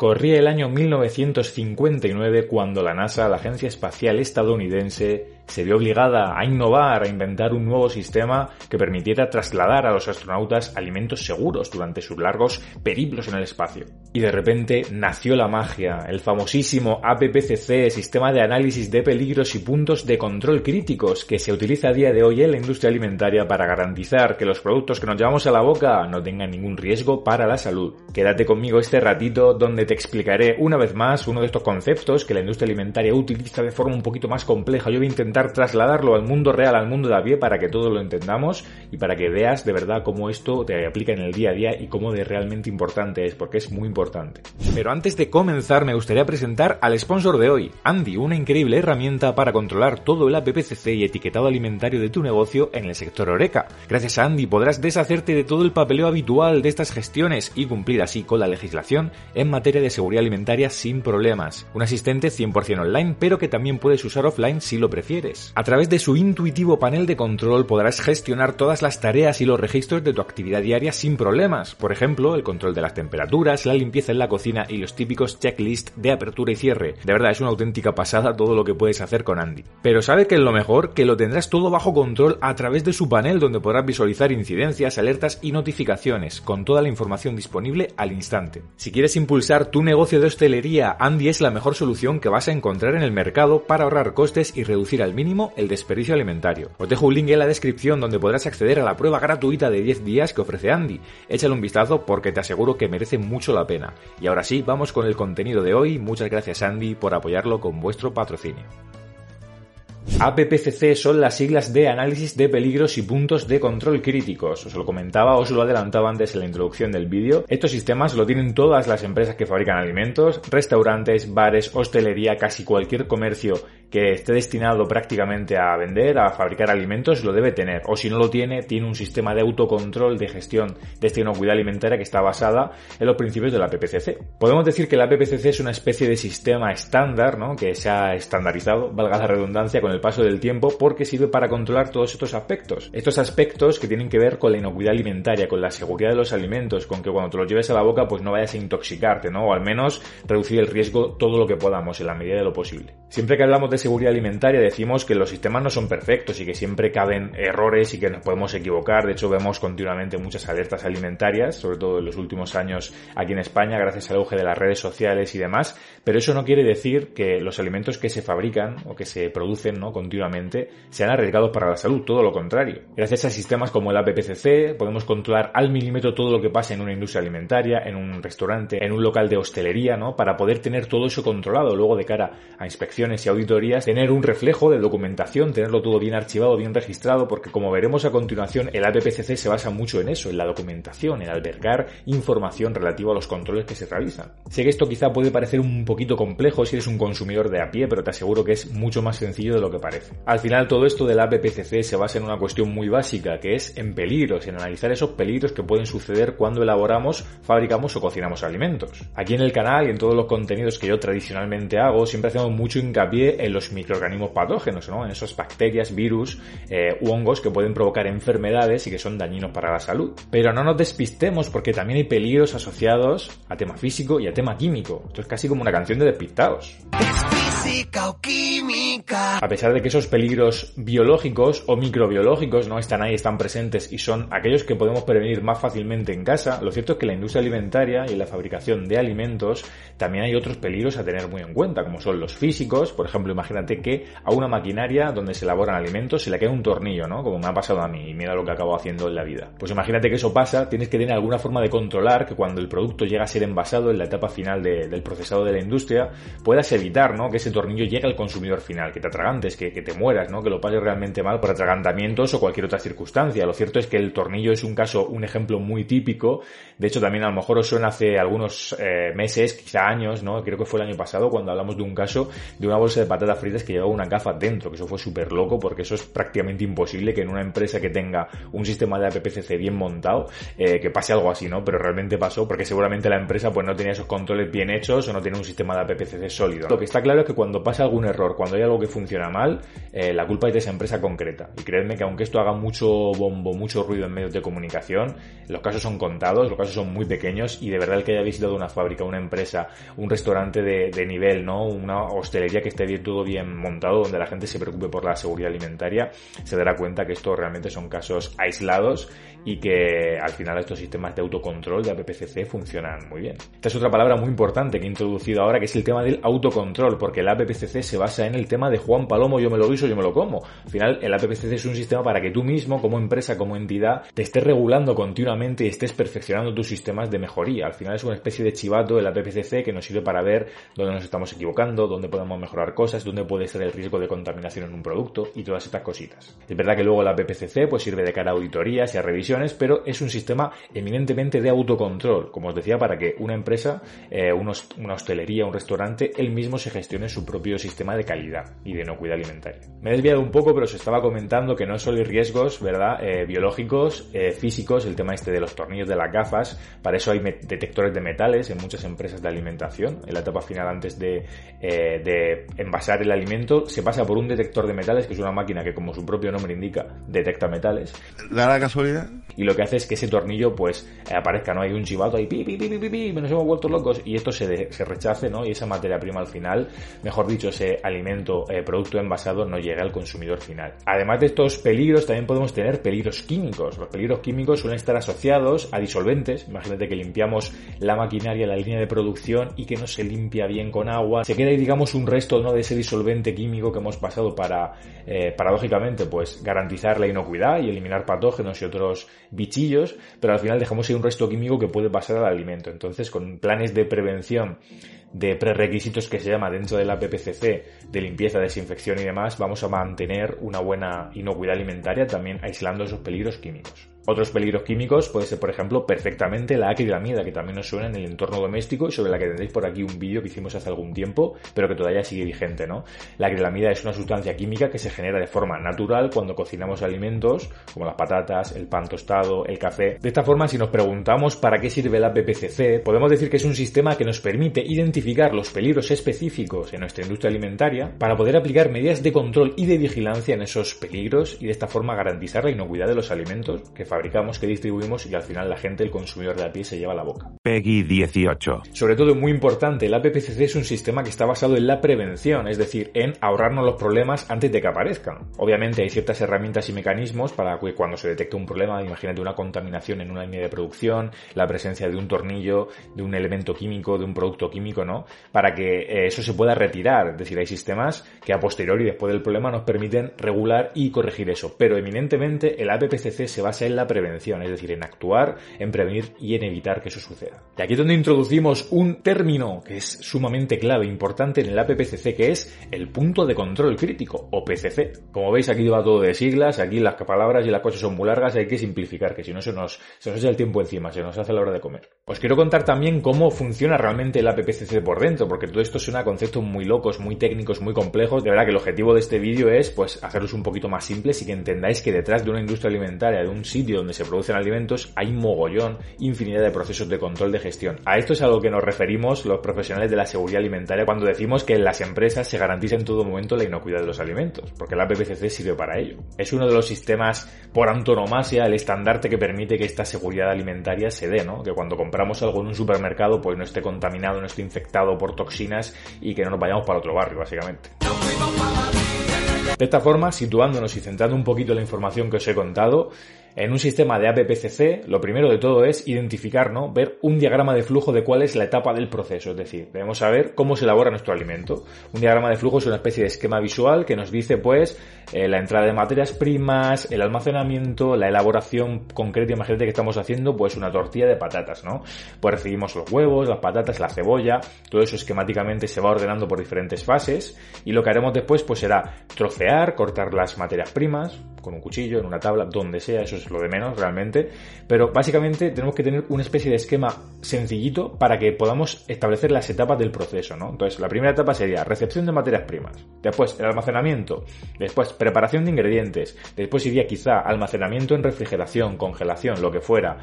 Corría el año 1959 cuando la NASA, la agencia espacial estadounidense, se vio obligada a innovar, a inventar un nuevo sistema que permitiera trasladar a los astronautas alimentos seguros durante sus largos periplos en el espacio. Y de repente nació la magia, el famosísimo APPCC, Sistema de Análisis de Peligros y Puntos de Control Críticos, que se utiliza a día de hoy en la industria alimentaria para garantizar que los productos que nos llevamos a la boca no tengan ningún riesgo para la salud. Quédate conmigo este ratito donde te explicaré una vez más uno de estos conceptos que la industria alimentaria utiliza de forma un poquito más compleja. Yo voy a intentar trasladarlo al mundo real, al mundo de a pie, para que todos lo entendamos y para que veas de verdad cómo esto te aplica en el día a día y cómo de realmente importante es, porque es muy importante. Pero antes de comenzar, me gustaría presentar al sponsor de hoy, Andy, una increíble herramienta para controlar todo el APPCC y etiquetado alimentario de tu negocio en el sector Oreca. Gracias a Andy podrás deshacerte de todo el papeleo habitual de estas gestiones y cumplir así con la legislación en materia de seguridad alimentaria sin problemas. Un asistente 100% online, pero que también puedes usar offline si lo prefieres a través de su intuitivo panel de control podrás gestionar todas las tareas y los registros de tu actividad diaria sin problemas. Por ejemplo, el control de las temperaturas, la limpieza en la cocina y los típicos checklists de apertura y cierre. De verdad, es una auténtica pasada todo lo que puedes hacer con Andy. Pero ¿sabe que es lo mejor? Que lo tendrás todo bajo control a través de su panel donde podrás visualizar incidencias, alertas y notificaciones, con toda la información disponible al instante. Si quieres impulsar tu negocio de hostelería, Andy es la mejor solución que vas a encontrar en el mercado para ahorrar costes y reducir al mínimo el desperdicio alimentario. Os dejo un link en la descripción donde podrás acceder a la prueba gratuita de 10 días que ofrece Andy. Échale un vistazo porque te aseguro que merece mucho la pena. Y ahora sí, vamos con el contenido de hoy. Muchas gracias Andy por apoyarlo con vuestro patrocinio. APPCC son las siglas de análisis de peligros y puntos de control críticos. Os lo comentaba, os lo adelantaba antes en la introducción del vídeo. Estos sistemas lo tienen todas las empresas que fabrican alimentos, restaurantes, bares, hostelería, casi cualquier comercio que esté destinado prácticamente a vender, a fabricar alimentos, lo debe tener. O si no lo tiene, tiene un sistema de autocontrol de gestión de esta inocuidad alimentaria que está basada en los principios de la PPCC. Podemos decir que la PPCC es una especie de sistema estándar, ¿no? Que se ha estandarizado, valga la redundancia, con el paso del tiempo porque sirve para controlar todos estos aspectos. Estos aspectos que tienen que ver con la inocuidad alimentaria, con la seguridad de los alimentos, con que cuando te los lleves a la boca pues no vayas a intoxicarte, ¿no? O al menos reducir el riesgo todo lo que podamos en la medida de lo posible. Siempre que hablamos de seguridad alimentaria decimos que los sistemas no son perfectos y que siempre caben errores y que nos podemos equivocar. De hecho, vemos continuamente muchas alertas alimentarias, sobre todo en los últimos años aquí en España, gracias al auge de las redes sociales y demás. Pero eso no quiere decir que los alimentos que se fabrican o que se producen ¿no? continuamente sean arriesgados para la salud, todo lo contrario. Gracias a sistemas como el APPCC podemos controlar al milímetro todo lo que pasa en una industria alimentaria, en un restaurante, en un local de hostelería, ¿no? Para poder tener todo eso controlado luego de cara a inspecciones y auditorías tener un reflejo de documentación, tenerlo todo bien archivado, bien registrado, porque como veremos a continuación, el APPCC se basa mucho en eso, en la documentación, en albergar información relativa a los controles que se realizan. Sé que esto quizá puede parecer un poquito complejo si eres un consumidor de a pie, pero te aseguro que es mucho más sencillo de lo que parece. Al final todo esto del APPCC se basa en una cuestión muy básica, que es en peligros, en analizar esos peligros que pueden suceder cuando elaboramos, fabricamos o cocinamos alimentos. Aquí en el canal y en todos los contenidos que yo tradicionalmente hago, siempre hacemos mucho hincapié en los microorganismos patógenos, ¿no? En esas bacterias, virus eh, u hongos que pueden provocar enfermedades y que son dañinos para la salud. Pero no nos despistemos porque también hay peligros asociados a tema físico y a tema químico. Esto es casi como una canción de despistados. A pesar de que esos peligros biológicos o microbiológicos no están ahí, están presentes y son aquellos que podemos prevenir más fácilmente en casa, lo cierto es que en la industria alimentaria y la fabricación de alimentos también hay otros peligros a tener muy en cuenta, como son los físicos, por ejemplo, imagínate que a una maquinaria donde se elaboran alimentos se le cae un tornillo, ¿no? Como me ha pasado a mí y mira lo que acabo haciendo en la vida. Pues imagínate que eso pasa, tienes que tener alguna forma de controlar que cuando el producto llega a ser envasado en la etapa final del procesado de la industria, puedas evitar, ¿no? Que ese tornillo llegue al consumidor final, que te que, que te mueras, ¿no? Que lo pases realmente mal por atragantamientos o cualquier otra circunstancia. Lo cierto es que el tornillo es un caso, un ejemplo muy típico. De hecho, también a lo mejor os suena hace algunos eh, meses, quizá años, ¿no? Creo que fue el año pasado cuando hablamos de un caso de una bolsa de patatas fritas que llevaba una gafa dentro, que eso fue súper loco porque eso es prácticamente imposible que en una empresa que tenga un sistema de APPCC bien montado, eh, que pase algo así, ¿no? Pero realmente pasó porque seguramente la empresa pues no tenía esos controles bien hechos o no tenía un sistema de APPCC sólido. Lo que está claro es que cuando pasa algún error, cuando hay algo que funciona mal, eh, la culpa es de esa empresa concreta. Y creedme que aunque esto haga mucho bombo, mucho ruido en medios de comunicación, los casos son contados, los casos son muy pequeños y de verdad el que haya visitado una fábrica, una empresa, un restaurante de, nivel, ¿no? Una hostelería que esté bien, todo bien montado, donde la gente se preocupe por la seguridad alimentaria, se dará cuenta que esto realmente son casos aislados y que al final estos sistemas de autocontrol de APPCC funcionan muy bien. Esta es otra palabra muy importante que he introducido ahora, que es el tema del autocontrol, porque el APPCC se basa en el tema de Juan Palomo, yo me lo guiso, yo me lo como. Al final, el APPCC es un sistema para que tú mismo, como empresa, como entidad, te estés regulando continuamente y estés perfeccionando tus sistemas de mejoría. Al final es una especie de chivato el APPCC que nos sirve para ver dónde nos estamos equivocando, dónde podemos mejorar cosas, dónde puede ser el riesgo de contaminación en un producto y todas estas cositas. Es verdad que luego el APPCC pues sirve de cara a auditorías y a revisiones, pero es un sistema eminentemente de autocontrol, como os decía, para que una empresa, eh, una hostelería, un restaurante, él mismo se gestione su propio sistema de calidad y de inocuidad alimentaria. Me he desviado un poco, pero os estaba comentando que no solo hay riesgos, ¿verdad? Eh, biológicos, eh, físicos, el tema este de los tornillos de las gafas, para eso hay detectores de metales en muchas empresas de alimentación. En la etapa final, antes de, de envasar el alimento, se pasa por un detector de metales, que es una máquina que, como su propio nombre indica, detecta metales. ¿Da la casualidad? Y lo que hace es que ese tornillo, pues, aparezca, ¿no? Hay un chivato ahí, pi, pi, pi, pi, pi, nos hemos vuelto locos, y esto se, se rechace, ¿no? Y esa materia prima al final, mejor dicho, ese alimento, eh, envasado, no llega al consumidor final. Además de estos peligros, también podemos tener peligros químicos. Los peligros químicos suelen estar asociados a disolventes. Imagínate que limpiamos la maquinaria, la línea de producción y que no se limpia bien con agua. Se queda ahí, digamos, un resto, ¿no? De ese disolvente químico que hemos pasado para, eh, paradójicamente, pues, garantizar la inocuidad y eliminar patógenos y otros bichillos, pero al final dejamos ahí un resto químico que puede pasar al alimento. Entonces, con planes de prevención de prerequisitos que se llama dentro de la PPCC de limpieza, desinfección y demás, vamos a mantener una buena inocuidad alimentaria también aislando esos peligros químicos. Otros peligros químicos puede ser, por ejemplo, perfectamente la acrilamida, que también nos suena en el entorno doméstico y sobre la que tendréis por aquí un vídeo que hicimos hace algún tiempo, pero que todavía sigue vigente, ¿no? La acrilamida es una sustancia química que se genera de forma natural cuando cocinamos alimentos, como las patatas, el pan tostado, el café. De esta forma, si nos preguntamos para qué sirve la PPCC, podemos decir que es un sistema que nos permite identificar los peligros específicos en nuestra industria alimentaria para poder aplicar medidas de control y de vigilancia en esos peligros y de esta forma garantizar la inocuidad de los alimentos que fabricamos, que distribuimos y al final la gente, el consumidor de la pie, se lleva a la boca. Peggy 18. Sobre todo, muy importante, el APPCC es un sistema que está basado en la prevención, es decir, en ahorrarnos los problemas antes de que aparezcan. Obviamente hay ciertas herramientas y mecanismos para que cuando se detecte un problema, imagínate una contaminación en una línea de producción, la presencia de un tornillo, de un elemento químico, de un producto químico, ¿no? Para que eh, eso se pueda retirar. Es decir, hay sistemas que a posteriori, después del problema, nos permiten regular y corregir eso. Pero eminentemente el APPCC se basa en la prevención, es decir, en actuar, en prevenir y en evitar que eso suceda. Y aquí es donde introducimos un término que es sumamente clave, importante en el APPCC, que es el punto de control crítico, o PCC. Como veis, aquí va todo de siglas, aquí las palabras y las cosas son muy largas, hay que simplificar, que si no se nos, se nos echa el tiempo encima, se nos hace la hora de comer. Os quiero contar también cómo funciona realmente el APPCC por dentro, porque todo esto suena a conceptos muy locos, muy técnicos, muy complejos. De verdad que el objetivo de este vídeo es, pues, hacerlos un poquito más simples y que entendáis que detrás de una industria alimentaria, de un sitio donde se producen alimentos, hay mogollón, infinidad de procesos de control de gestión. A esto es a lo que nos referimos los profesionales de la seguridad alimentaria cuando decimos que en las empresas se garantiza en todo momento la inocuidad de los alimentos, porque la PPCC sirve para ello. Es uno de los sistemas por antonomasia, el estandarte que permite que esta seguridad alimentaria se dé, ¿no? Que cuando compramos algo en un supermercado pues no esté contaminado, no esté infectado por toxinas y que no nos vayamos para otro barrio, básicamente. De esta forma, situándonos y centrando un poquito la información que os he contado, en un sistema de APPCC, lo primero de todo es identificar, ¿no? Ver un diagrama de flujo de cuál es la etapa del proceso. Es decir, debemos saber cómo se elabora nuestro alimento. Un diagrama de flujo es una especie de esquema visual que nos dice, pues, eh, la entrada de materias primas, el almacenamiento, la elaboración concreta. Imagínate que estamos haciendo, pues, una tortilla de patatas, ¿no? Pues recibimos los huevos, las patatas, la cebolla. Todo eso esquemáticamente se va ordenando por diferentes fases. Y lo que haremos después, pues, será trocear, cortar las materias primas, con un cuchillo, en una tabla, donde sea, eso es lo de menos realmente, pero básicamente tenemos que tener una especie de esquema sencillito para que podamos establecer las etapas del proceso, ¿no? Entonces, la primera etapa sería recepción de materias primas, después el almacenamiento, después preparación de ingredientes, después iría quizá almacenamiento en refrigeración, congelación, lo que fuera,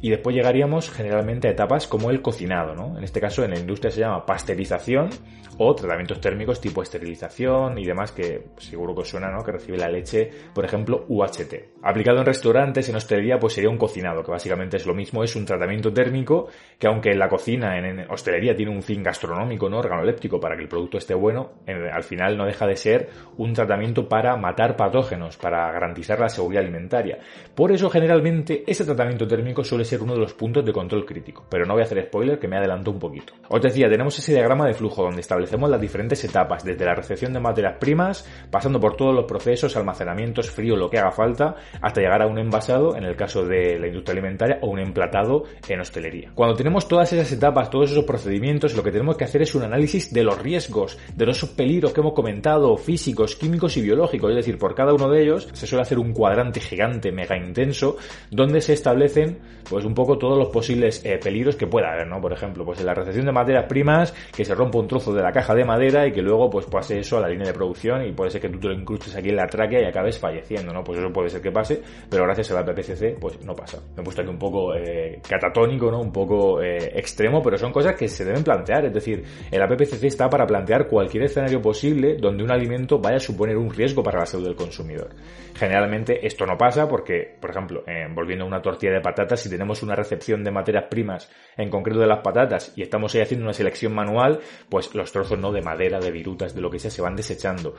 y después llegaríamos generalmente a etapas como el cocinado, ¿no? En este caso en la industria se llama pasteurización o tratamientos térmicos tipo esterilización y demás que seguro que os suena, ¿no? Que recibe la leche, por ejemplo, UHT. Aplicado en restaurantes, en hostelería, pues sería un cocinado, que básicamente es lo mismo, es un tratamiento térmico que aunque en la cocina, en, hostelería, tiene un fin gastronómico, ¿no? Organoléptico para que el producto esté bueno, al final no deja de ser un tratamiento para matar patógenos, para garantizar la seguridad alimentaria. Por eso, generalmente, ese tratamiento térmico suele ser uno de los puntos de control crítico. Pero no voy a hacer spoiler, que me adelanto un poquito. Os decía, tenemos ese diagrama de flujo donde establecemos las diferentes etapas, desde la recepción de materias primas, pasando por todos los procesos, almacenamientos, frío, lo que haga falta, hasta llegar a un envasado, en el caso de la industria alimentaria, o un emplatado en hostelería. Cuando tenemos todas esas etapas, todos esos procedimientos, lo que tenemos que hacer es un análisis de los riesgos, de los peligros que hemos comentado, físicos, químicos y biológicos, es decir, por cada uno de ellos se suele hacer un cuadrante gigante, mega intenso, donde se establecen pues un poco todos los posibles eh, peligros que pueda haber, ¿no? Por ejemplo, pues en la recepción de materias primas, que se rompa un trozo de la caja de madera y que luego pues pase eso a la línea de producción y puede ser que tú te lo incrustes aquí en la tráquea y acabes falleciendo, ¿no? Pues eso puede ser que pase, pero gracias a la PPCC pues no pasa. Me he puesto aquí un poco eh, catatónico, ¿no? Un poco eh, extremo, pero son cosas que se deben plantear, es decir, el APPCC está para plantear cualquier escenario posible donde un alimento vaya a suponer un riesgo para la salud del consumidor. Generalmente esto no pasa porque, por ejemplo, eh, volviendo a una tortilla de patatas, si tenemos una recepción de materias primas, en concreto de las patatas, y estamos ahí haciendo una selección manual, pues los trozos no de madera, de virutas, de lo que sea, se van desechando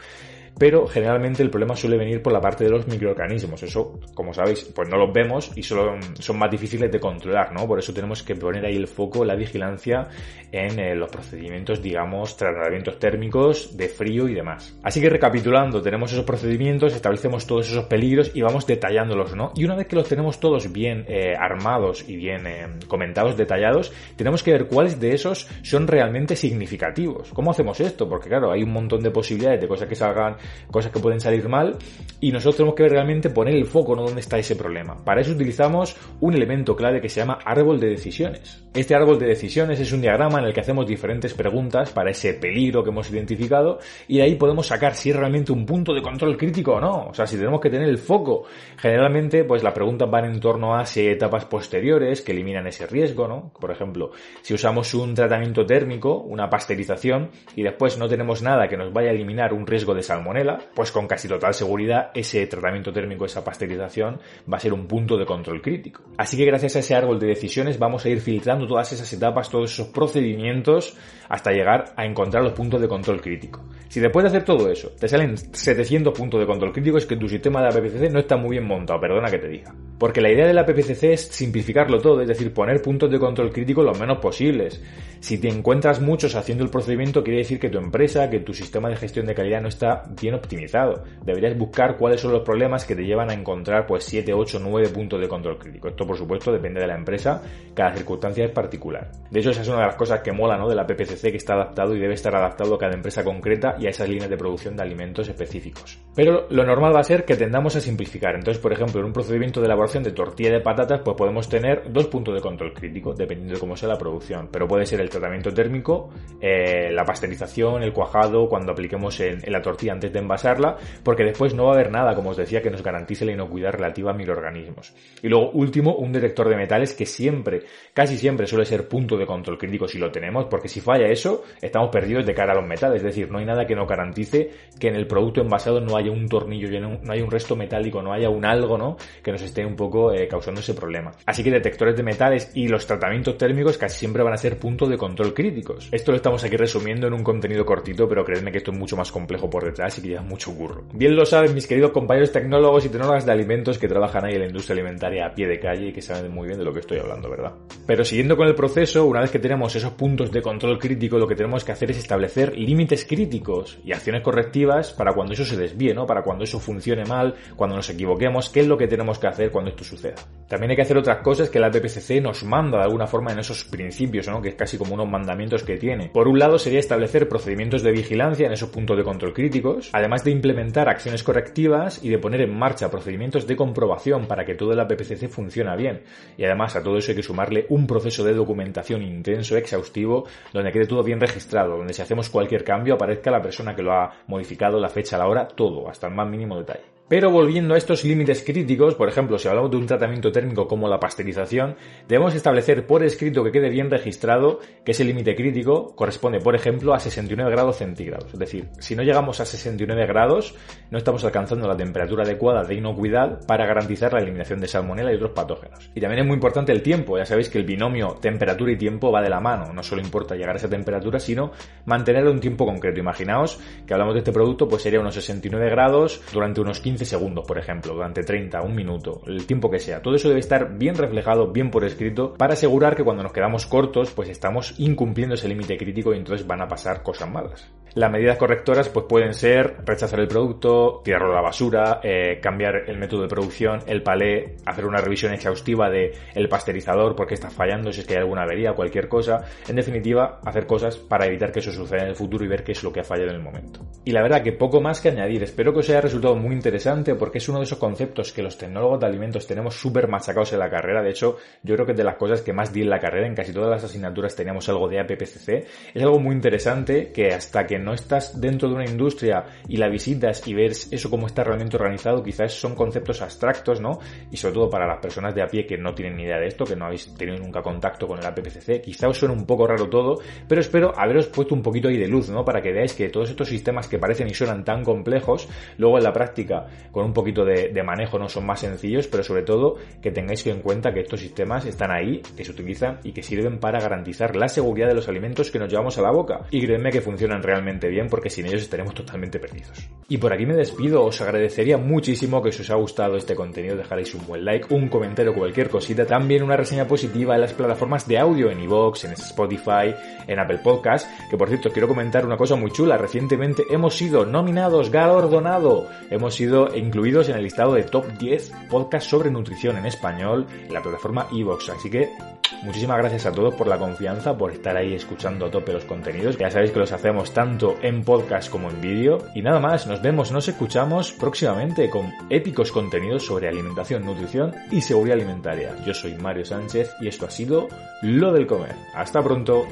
pero generalmente el problema suele venir por la parte de los microorganismos. Eso, como sabéis, pues no los vemos y solo son más difíciles de controlar, ¿no? Por eso tenemos que poner ahí el foco, la vigilancia en eh, los procedimientos, digamos, tratamientos térmicos de frío y demás. Así que recapitulando, tenemos esos procedimientos, establecemos todos esos peligros y vamos detallándolos, ¿no? Y una vez que los tenemos todos bien eh, armados y bien eh, comentados, detallados, tenemos que ver cuáles de esos son realmente significativos. ¿Cómo hacemos esto? Porque claro, hay un montón de posibilidades de cosas que salgan cosas que pueden salir mal y nosotros tenemos que realmente poner el foco, ¿no? Dónde está ese problema. Para eso utilizamos un elemento clave que se llama árbol de decisiones. Este árbol de decisiones es un diagrama en el que hacemos diferentes preguntas para ese peligro que hemos identificado y de ahí podemos sacar si es realmente un punto de control crítico o no. O sea, si tenemos que tener el foco. Generalmente, pues las preguntas van en torno a si hay etapas posteriores que eliminan ese riesgo, ¿no? Por ejemplo, si usamos un tratamiento térmico, una pasteurización, y después no tenemos nada que nos vaya a eliminar un riesgo de salmonella, pues con casi total seguridad ese tratamiento térmico, esa pasteurización, va a ser un punto de control crítico. Así que gracias a ese árbol de decisiones vamos a ir filtrando todas esas etapas, todos esos procedimientos, hasta llegar a encontrar los puntos de control crítico. Si después de hacer todo eso te salen 700 puntos de control crítico, es que tu sistema de APPCC no está muy bien montado, perdona que te diga. Porque la idea de la PPCC es simplificarlo todo, es decir, poner puntos de control crítico lo menos posibles. Si te encuentras muchos haciendo el procedimiento, quiere decir que tu empresa, que tu sistema de gestión de calidad no está optimizado. Deberías buscar cuáles son los problemas que te llevan a encontrar pues 7, 8, 9 puntos de control crítico. Esto, por supuesto, depende de la empresa, cada circunstancia es particular. De hecho, esa es una de las cosas que mola, ¿no? De la PPCC que está adaptado y debe estar adaptado a cada empresa concreta y a esas líneas de producción de alimentos específicos. Pero lo normal va a ser que tendamos a simplificar. Entonces, por ejemplo, en un procedimiento de elaboración de tortilla de patatas, pues podemos tener dos puntos de control crítico, dependiendo de cómo sea la producción. Pero puede ser el tratamiento térmico, eh, la pasteurización, el cuajado, cuando apliquemos en, la tortilla antes de envasarla, porque después no va a haber nada, como os decía, que nos garantice la inocuidad relativa a microorganismos. Y luego, último, un detector de metales que siempre, casi siempre suele ser punto de control crítico si lo tenemos, porque si falla eso, estamos perdidos de cara a los metales. Es decir, no hay nada que nos garantice que en el producto envasado no haya un tornillo, no haya un resto metálico, no haya un algo, ¿no? Que nos esté un poco eh, causando ese problema. Así que detectores de metales y los tratamientos térmicos casi siempre van a ser puntos de control críticos. Esto lo estamos aquí resumiendo en un contenido cortito, pero creedme que esto es mucho más complejo por detrás y mucho curro. Bien lo saben mis queridos compañeros tecnólogos y tecnólogas de alimentos que trabajan ahí en la industria alimentaria a pie de calle y que saben muy bien de lo que estoy hablando, ¿verdad? Pero siguiendo con el proceso, una vez que tenemos esos puntos de control crítico, lo que tenemos que hacer es establecer límites críticos y acciones correctivas para cuando eso se desvíe, ¿no? Para cuando eso funcione mal, cuando nos equivoquemos, qué es lo que tenemos que hacer cuando esto suceda. También hay que hacer otras cosas que la PPCC nos manda de alguna forma en esos principios, ¿no? Que es casi como unos mandamientos que tiene. Por un lado sería establecer procedimientos de vigilancia en esos puntos de control críticos, además de implementar acciones correctivas y de poner en marcha procedimientos de comprobación para que todo el PPCC funcione bien. Y además a todo eso hay que sumarle un proceso de documentación intenso, exhaustivo, donde quede todo bien registrado, donde si hacemos cualquier cambio aparezca la persona que lo ha modificado, la fecha, la hora, todo, hasta el más mínimo detalle. Pero volviendo a estos límites críticos, por ejemplo, si hablamos de un tratamiento térmico como la pasteurización, debemos establecer por escrito que quede bien registrado que ese límite crítico corresponde, por ejemplo, a 69 grados centígrados. Es decir, si no llegamos a 69 grados, no estamos alcanzando la temperatura adecuada de inocuidad para garantizar la eliminación de salmonela y otros patógenos. Y también es muy importante el tiempo. Ya sabéis que el binomio temperatura y tiempo va de la mano. No solo importa llegar a esa temperatura, sino mantenerlo un tiempo concreto. Imaginaos que hablamos de este producto, pues sería unos 69 grados durante unos 15 15 segundos, por ejemplo, durante 30, un minuto, el tiempo que sea. Todo eso debe estar bien reflejado, bien por escrito, para asegurar que cuando nos quedamos cortos, pues estamos incumpliendo ese límite crítico y entonces van a pasar cosas malas. Las medidas correctoras pues pueden ser rechazar el producto, tirarlo a la basura, eh, cambiar el método de producción, el palé, hacer una revisión exhaustiva de el pasteurizador porque está fallando, si es que hay alguna avería, cualquier cosa. En definitiva, hacer cosas para evitar que eso suceda en el futuro y ver qué es lo que ha fallado en el momento. Y la verdad que poco más que añadir. Espero que os haya resultado muy interesante porque es uno de esos conceptos que los tecnólogos de alimentos tenemos súper machacados en la carrera. De hecho, yo creo que de las cosas que más di en la carrera, en casi todas las asignaturas teníamos algo de APPCC. Es algo muy interesante que hasta que no estás dentro de una industria y la visitas y ves eso cómo está realmente organizado, quizás son conceptos abstractos, ¿no? Y sobre todo para las personas de a pie que no tienen ni idea de esto, que no habéis tenido nunca contacto con el APPCC, quizá os suene un poco raro todo, pero espero haberos puesto un poquito ahí de luz, ¿no? Para que veáis que todos estos sistemas que parecen y suenan tan complejos, luego en la práctica con un poquito de, manejo no son más sencillos, pero sobre todo que tengáis en cuenta que estos sistemas están ahí, que se utilizan y que sirven para garantizar la seguridad de los alimentos que nos llevamos a la boca. Y créanme que funcionan realmente bien porque sin ellos estaremos totalmente perdidos. Y por aquí me despido, os agradecería muchísimo que si os ha gustado este contenido dejaréis un buen like, un comentario, cualquier cosita, también una reseña positiva en las plataformas de audio, en iVoox, en Spotify, en Apple Podcast, que por cierto quiero comentar una cosa muy chula, recientemente hemos sido nominados, galardonado, hemos incluidos en el listado de top 10 podcasts sobre nutrición en español en la plataforma iVoox. Así que muchísimas gracias a todos por la confianza, por estar ahí escuchando a tope los contenidos. Ya sabéis que los hacemos tanto en podcast como en vídeo. Y nada más, nos vemos, nos escuchamos próximamente con épicos contenidos sobre alimentación, nutrición y seguridad alimentaria. Yo soy Mario Sánchez y esto ha sido Lo del Comer. Hasta pronto.